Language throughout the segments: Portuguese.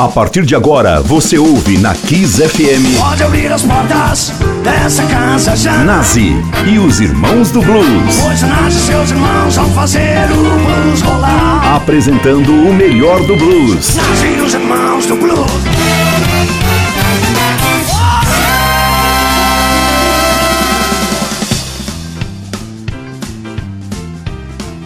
A partir de agora, você ouve na Kiss FM. Pode abrir as portas dessa casa já. Nazi e os Irmãos do Blues. Pois Nazi e seus irmãos vão fazer o blues rolar. Apresentando o melhor do blues. Nazi e os Irmãos do Blues.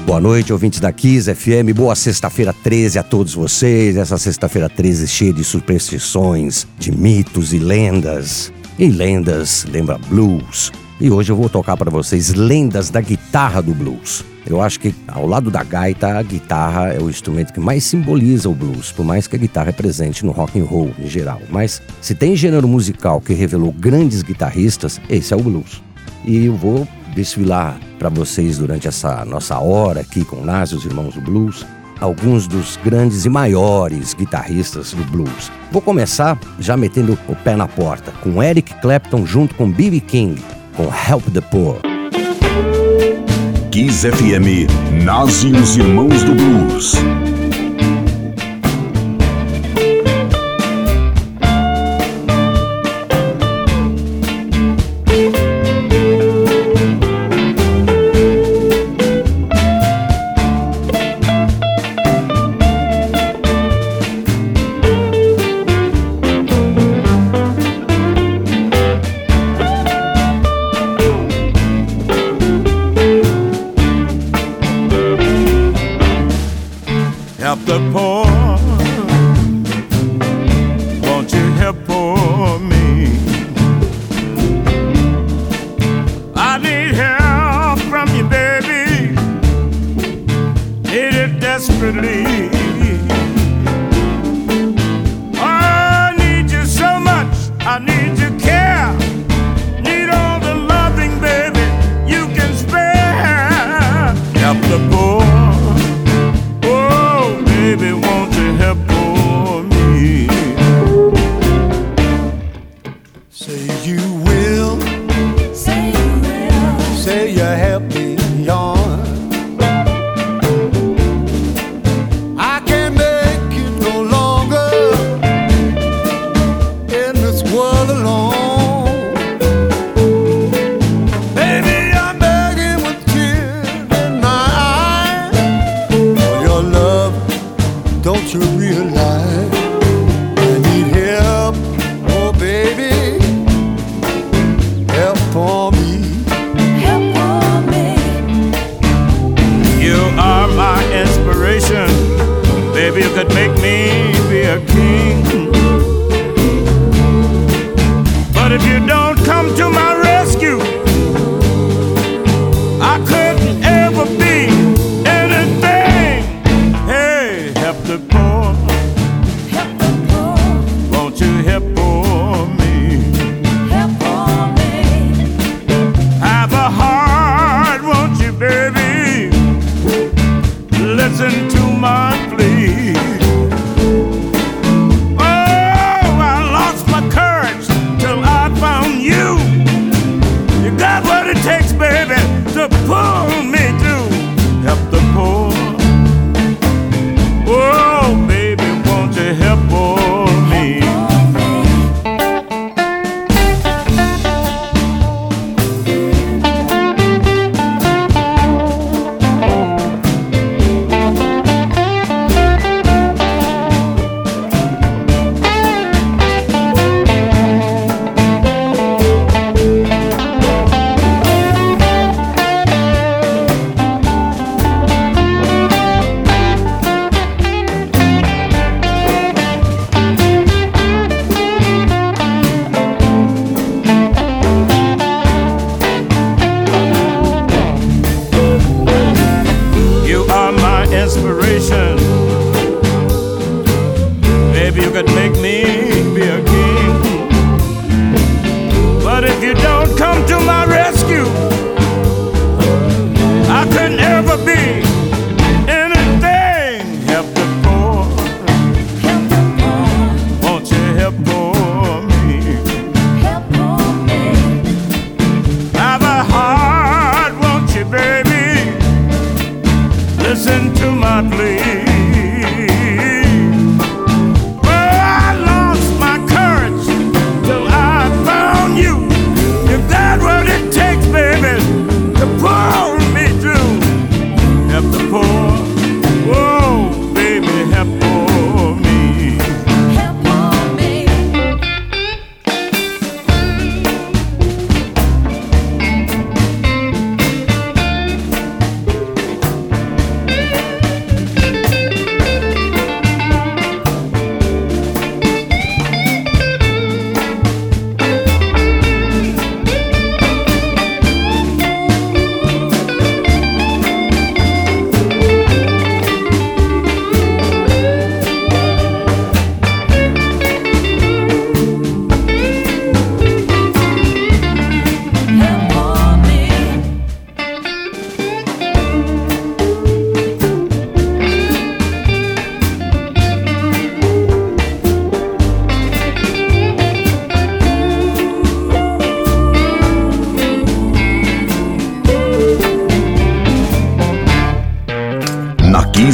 Boa noite, ouvintes da Kiss FM. Boa sexta-feira 13 a todos vocês. Essa sexta-feira 13 cheia de superstições, de mitos e lendas. E lendas lembra blues. E hoje eu vou tocar para vocês lendas da guitarra do blues. Eu acho que ao lado da gaita, a guitarra é o instrumento que mais simboliza o blues, por mais que a guitarra é presente no rock and roll em geral. Mas se tem gênero musical que revelou grandes guitarristas, esse é o blues. E eu vou desfilar para vocês durante essa nossa hora aqui com Nazi, os Irmãos do Blues, alguns dos grandes e maiores guitarristas do blues. Vou começar já metendo o pé na porta, com Eric Clapton junto com B.B. King, com Help the Poor. Kiss FM, Nazi e os Irmãos do Blues.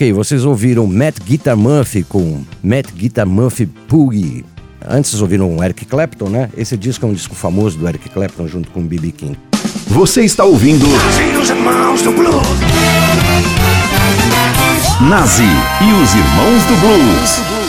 Ok, vocês ouviram Matt Guitar Murphy com Matt Guitar Murphy Poogie. Antes vocês ouviram Eric Clapton, né? Esse disco é um disco famoso do Eric Clapton junto com B.B. King. Você está ouvindo Nazi e os irmãos do blues. Nazi e os Irmãos do Blues.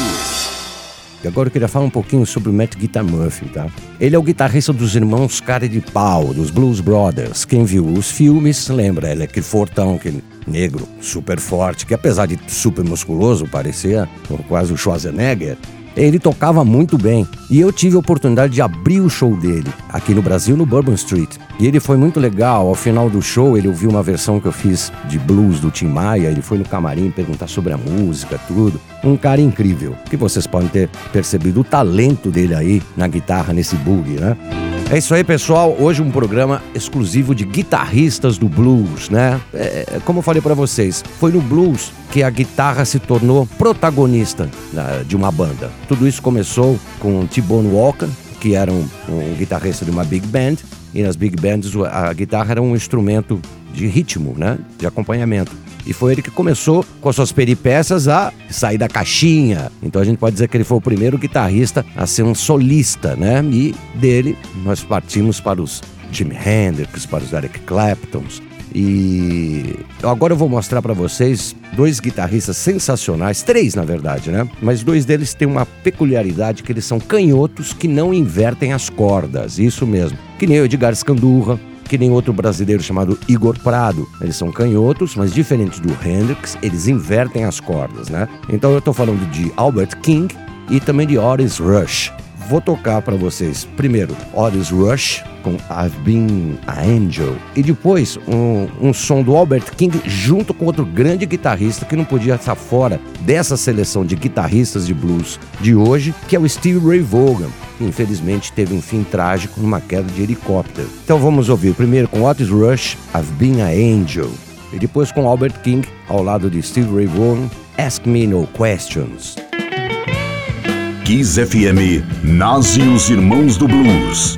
E agora eu queria falar um pouquinho sobre o Matt Guitar Murphy, tá? Ele é o guitarrista dos irmãos Cara de Pau, dos Blues Brothers. Quem viu os filmes lembra, ele é aquele fortão, aquele negro super forte, que apesar de super musculoso, parecia quase o Schwarzenegger. Ele tocava muito bem e eu tive a oportunidade de abrir o show dele aqui no Brasil, no Bourbon Street. E ele foi muito legal. Ao final do show, ele ouviu uma versão que eu fiz de blues do Tim Maia. Ele foi no camarim perguntar sobre a música, tudo. Um cara incrível, que vocês podem ter percebido o talento dele aí na guitarra, nesse boogie, né? É isso aí, pessoal. Hoje um programa exclusivo de guitarristas do blues, né? É, como eu falei para vocês, foi no blues que a guitarra se tornou protagonista né, de uma banda. Tudo isso começou com T-Bone Walker, que era um, um guitarrista de uma big band, e nas big bands a guitarra era um instrumento de ritmo, né? De acompanhamento. E foi ele que começou com suas peripécias a sair da caixinha. Então a gente pode dizer que ele foi o primeiro guitarrista a ser um solista, né? E dele nós partimos para os Jimi Hendrix, para os Eric Claptons. E agora eu vou mostrar para vocês dois guitarristas sensacionais, três na verdade, né? Mas dois deles têm uma peculiaridade que eles são canhotos que não invertem as cordas, isso mesmo. Que nem o Edgar Scandurra, que nem outro brasileiro chamado Igor Prado. Eles são canhotos, mas diferentes do Hendrix, eles invertem as cordas, né? Então eu estou falando de Albert King e também de Otis Rush. Vou tocar para vocês primeiro Otis Rush com I've Been a Angel e depois um, um som do Albert King junto com outro grande guitarrista que não podia estar fora dessa seleção de guitarristas de blues de hoje, que é o Steve Ray Vaughan, que infelizmente teve um fim trágico numa queda de helicóptero. Então vamos ouvir primeiro com Otis Rush, I've Been a Angel e depois com Albert King ao lado de Steve Ray Vaughan, Ask Me No Questions. Kiss FM, os Irmãos do Blues.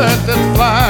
bird that flies.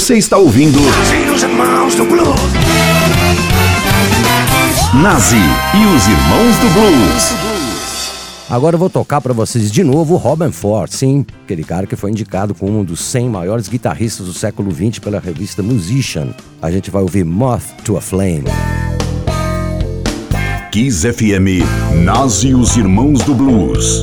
Você está ouvindo Nazi e os Irmãos do Blues. Agora eu vou tocar pra vocês de novo o Robin Ford, sim, aquele cara que foi indicado como um dos 100 maiores guitarristas do século XX pela revista Musician. A gente vai ouvir Moth to a Flame. Kiss FM, Nazi e os Irmãos do Blues.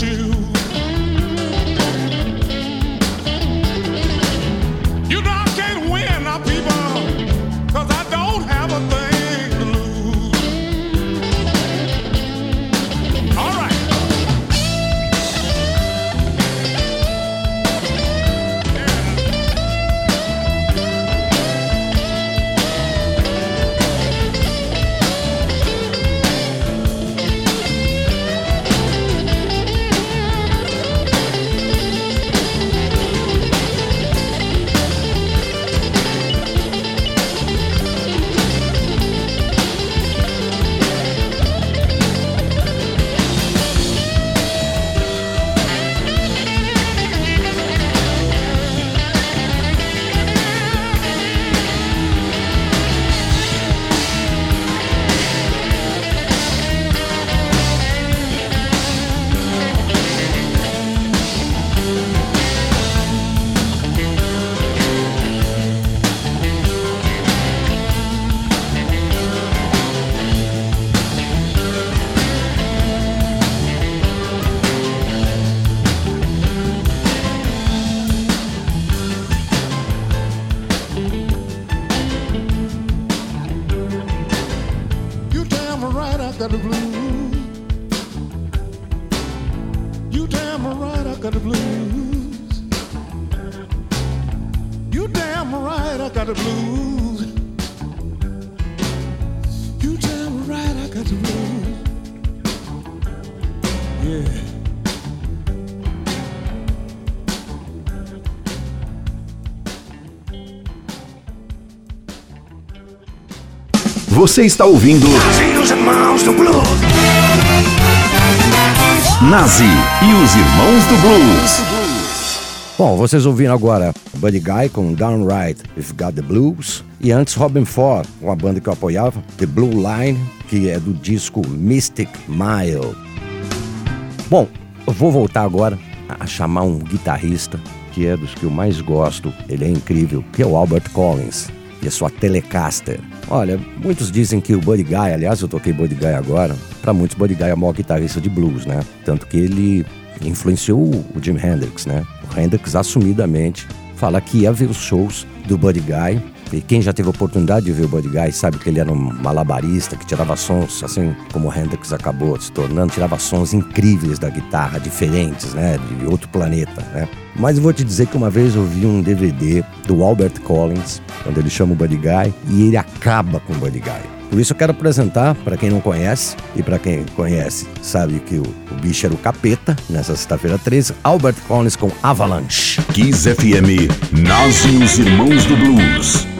You Você está ouvindo Nazi e os Irmãos do Blues. Nazi e os Irmãos do Blues. Bom, vocês ouviram agora Buddy Guy com Downright If Got the Blues. E antes Robin Ford, uma banda que eu apoiava, The Blue Line, que é do disco Mystic Mile. Bom, eu vou voltar agora a chamar um guitarrista que é dos que eu mais gosto, ele é incrível, que é o Albert Collins e a sua Telecaster. Olha, muitos dizem que o Buddy Guy, aliás, eu toquei Buddy Guy agora, para muitos Buddy Guy é o maior guitarrista de blues, né? Tanto que ele influenciou o Jimi Hendrix, né? O Hendrix assumidamente fala que ia ver os shows do Buddy Guy. E quem já teve a oportunidade de ver o Buddy Guy sabe que ele era um malabarista que tirava sons, assim como o Hendrix acabou se tornando, tirava sons incríveis da guitarra, diferentes, né? De outro planeta, né? Mas vou te dizer que uma vez eu vi um DVD do Albert Collins, quando ele chama o Buddy Guy, e ele acaba com o Buddy Guy. Por isso eu quero apresentar, para quem não conhece, e para quem conhece sabe que o, o bicho era o capeta, nessa sexta-feira 13, Albert Collins com Avalanche. Kiss FM, Nas e os Irmãos do Blues.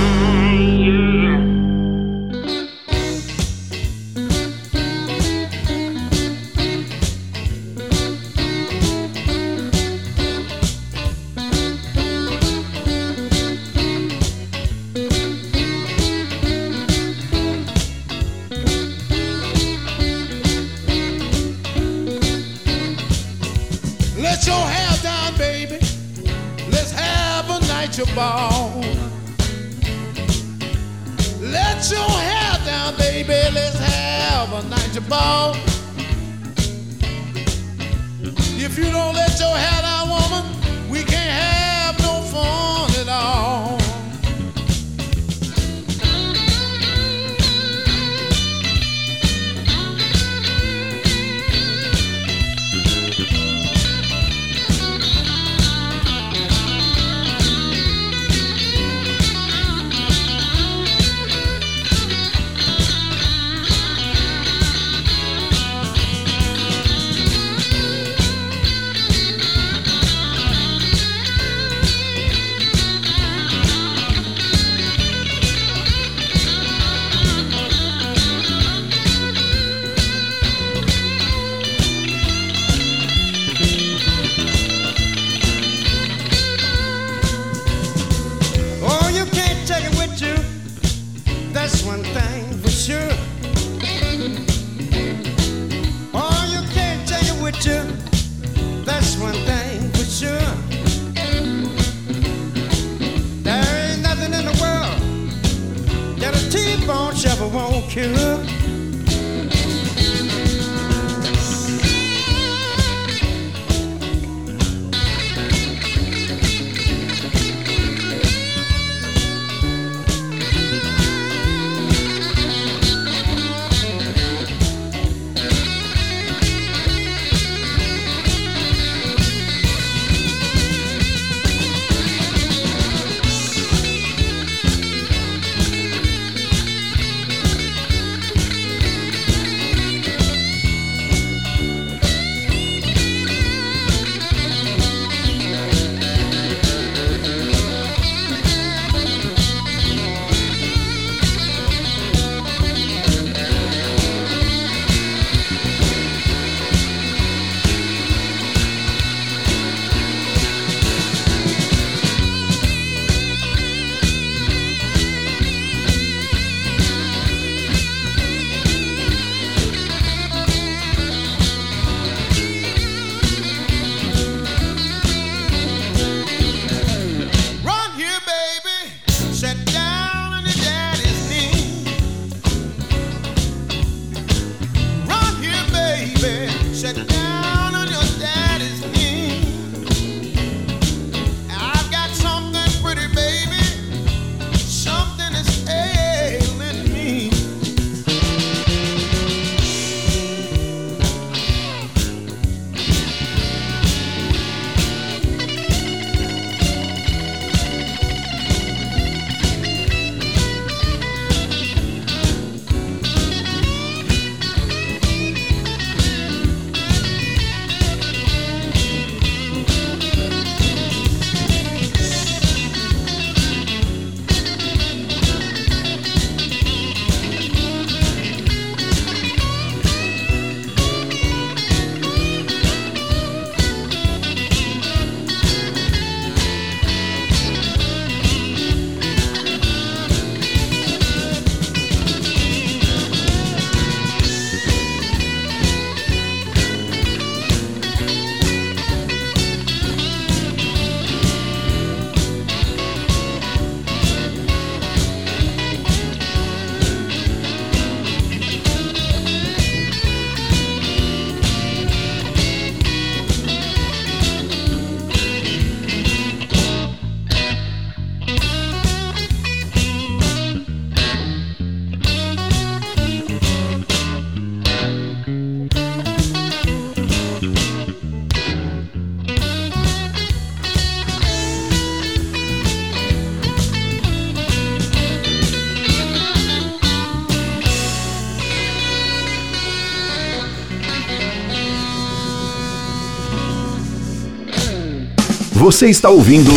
Você está ouvindo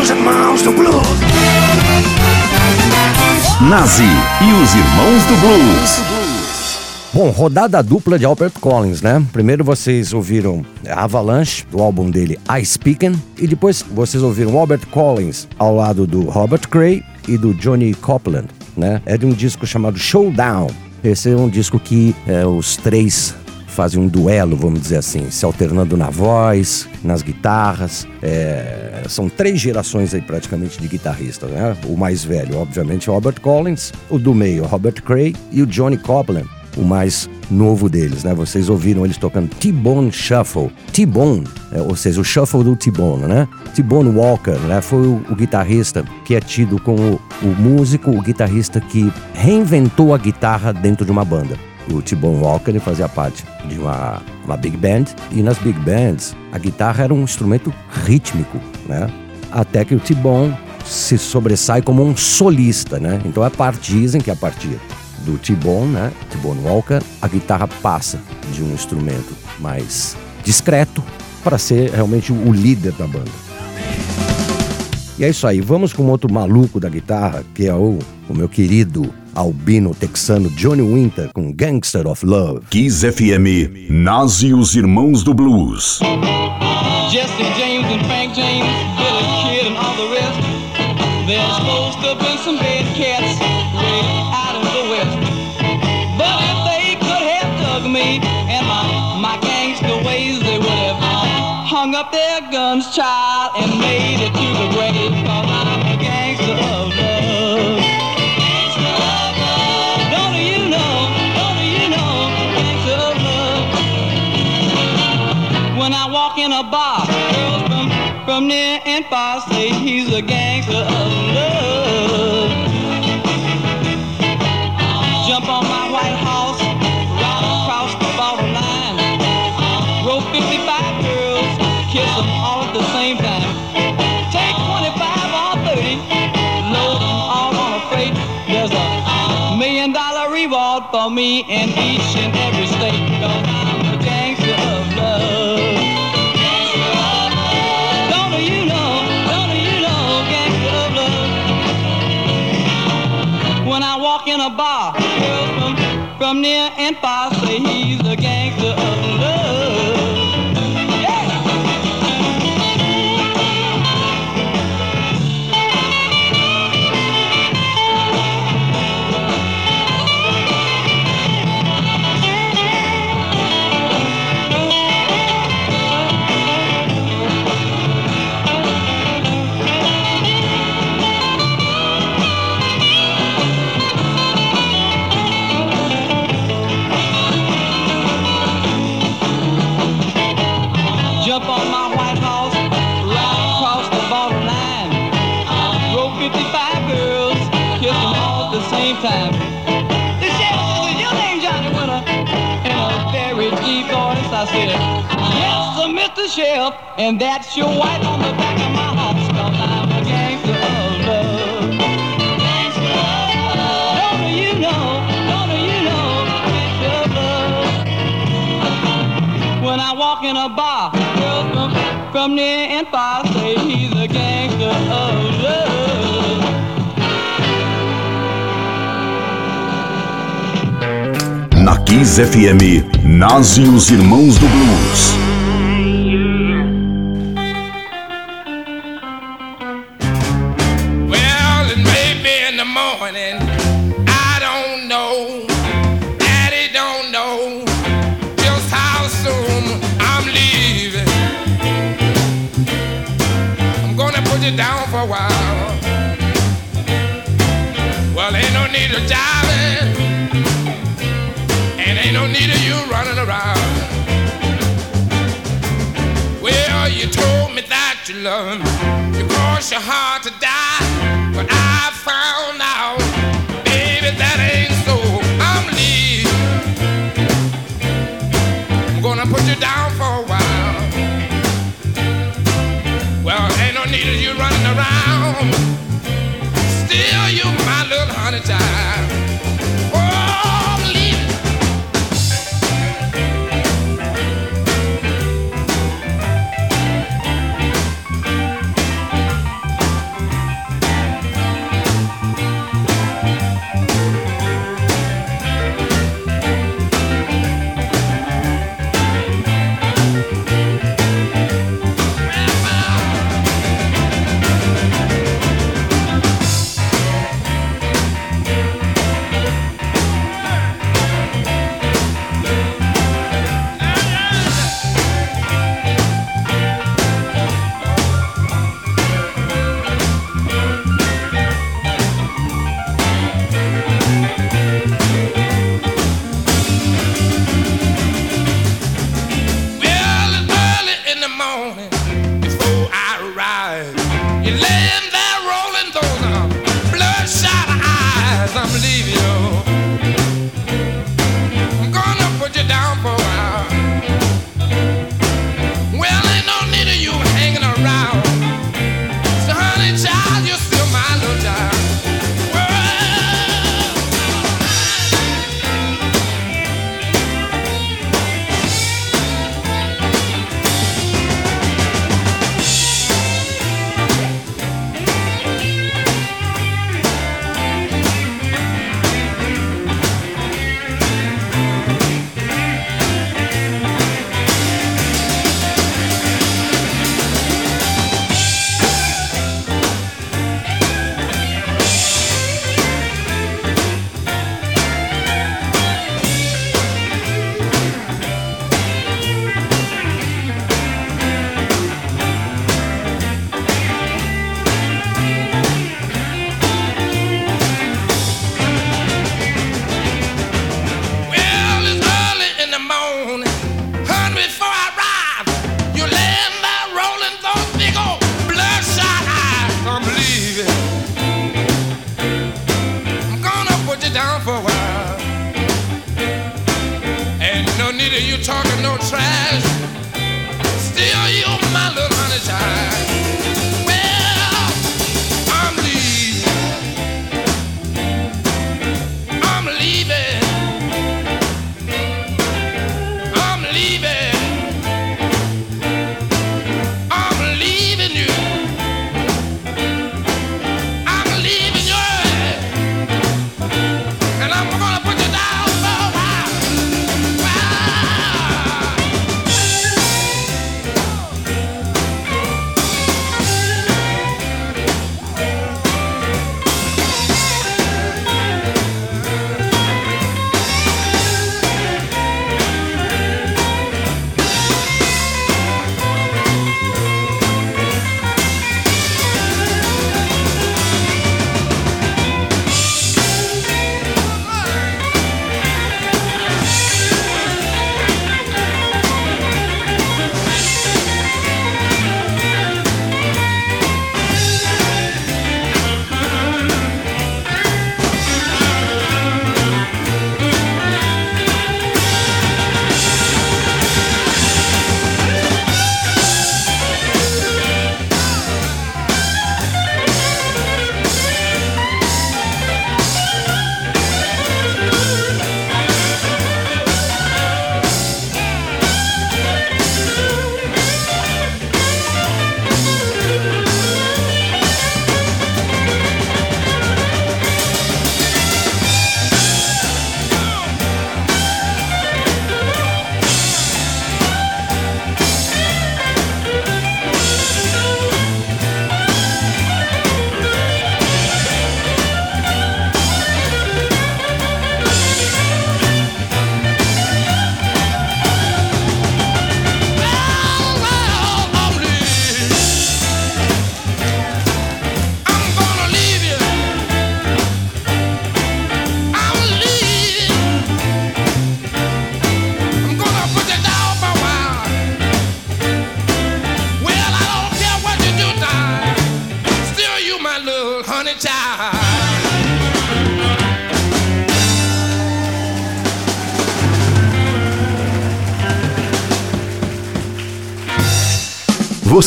Os irmãos do blues. Nazi e os Irmãos do Blues. Bom, rodada dupla de Albert Collins, né? Primeiro vocês ouviram Avalanche, do álbum dele I Speakin', e depois vocês ouviram Albert Collins ao lado do Robert Cray e do Johnny Copeland, né? É de um disco chamado Showdown. Esse é um disco que é, os três fazem um duelo, vamos dizer assim, se alternando na voz, nas guitarras. É, são três gerações aí praticamente de guitarristas, né? O mais velho, obviamente, é o Robert Collins, o do meio, Robert Cray e o Johnny Copeland o mais novo deles, né? Vocês ouviram eles tocando T-Bone Shuffle. T-Bone, é, ou seja, o shuffle do T-Bone, né? T-Bone Walker, né? Foi o, o guitarrista que é tido como o músico, o guitarrista que reinventou a guitarra dentro de uma banda. O T-Bone Walker fazia parte de uma, uma big band e nas big bands a guitarra era um instrumento rítmico, né? Até que o T-Bone se sobressai como um solista, né? Então a parte dizem que a partir do T-Bone, né? T-Bone Walker, a guitarra passa de um instrumento mais discreto para ser realmente o líder da banda. E é isso aí, vamos com outro maluco da guitarra, que é o, o meu querido albino texano Johnny Winter com Gangster of Love. Kiss FM, Nazi e os Irmãos do Blues. Jesse James and Frank James, Billy Kid and all the rest. There's supposed to have been some bad cats way out in the west. But if they could have dug me and my, my gangster ways, they would have hung up their guns, child, and made it to the grave. In a bar, girls from, from near and far say he's a gangster of love. Jump on my white horse, ride across the borderline. Roll 55 girls, kiss them all at the same time. Take 25 or 30, load them all on a freight. There's a million dollar reward for me in each and every state. From, near and far Said, yes, sir, Mr. Sheriff, and that's your wife on the back of my cause I'm a gangster of love. Gangster of love. Don't you know, don't you know, gangster of love. When I walk in a bar, girls from, from near and far Kiss FM, os Irmãos do Blues.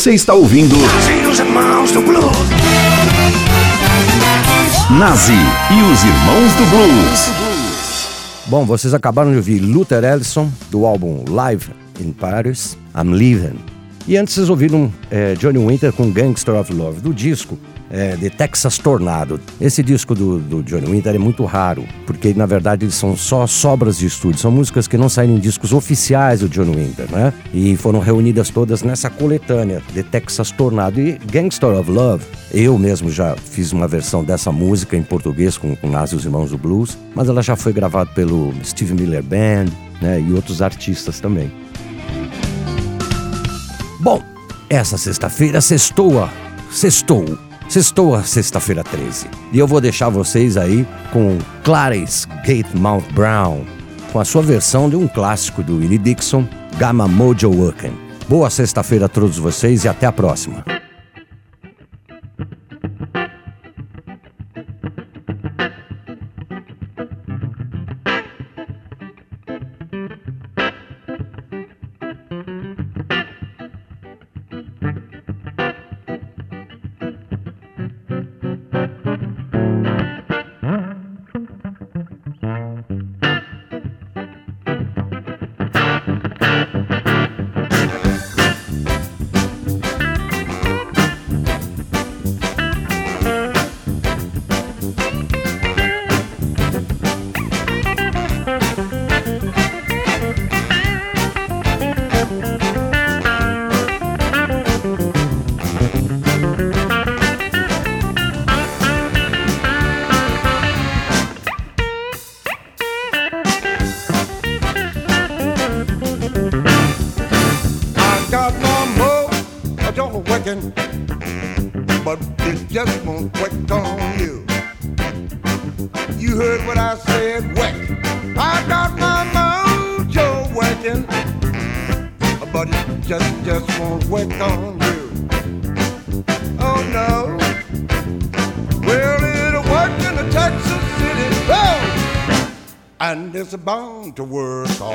Você está ouvindo Nazi e os Irmãos do Blues. Bom, vocês acabaram de ouvir Luther Ellison, do álbum Live in Paris, I'm Leaving. E antes vocês ouviram eh, Johnny Winter com Gangster of Love, do disco eh, The Texas Tornado. Esse disco do, do Johnny Winter é muito raro, porque na verdade eles são só sobras de estúdio, são músicas que não saíram em discos oficiais do Johnny Winter, né? E foram reunidas todas nessa coletânea, The Texas Tornado. E Gangster of Love, eu mesmo já fiz uma versão dessa música em português com, com Nazi e os Irmãos do Blues, mas ela já foi gravada pelo Steve Miller Band, né? E outros artistas também. Bom, essa sexta-feira sextoa, sextou, sextou a sexta-feira 13. E eu vou deixar vocês aí com Clarice Gatemouth Brown, com a sua versão de um clássico do Willie Dixon, Gamma Mojo Working. Boa sexta-feira a todos vocês e até a próxima.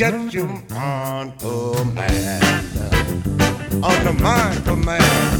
Get you oh, on command under my command.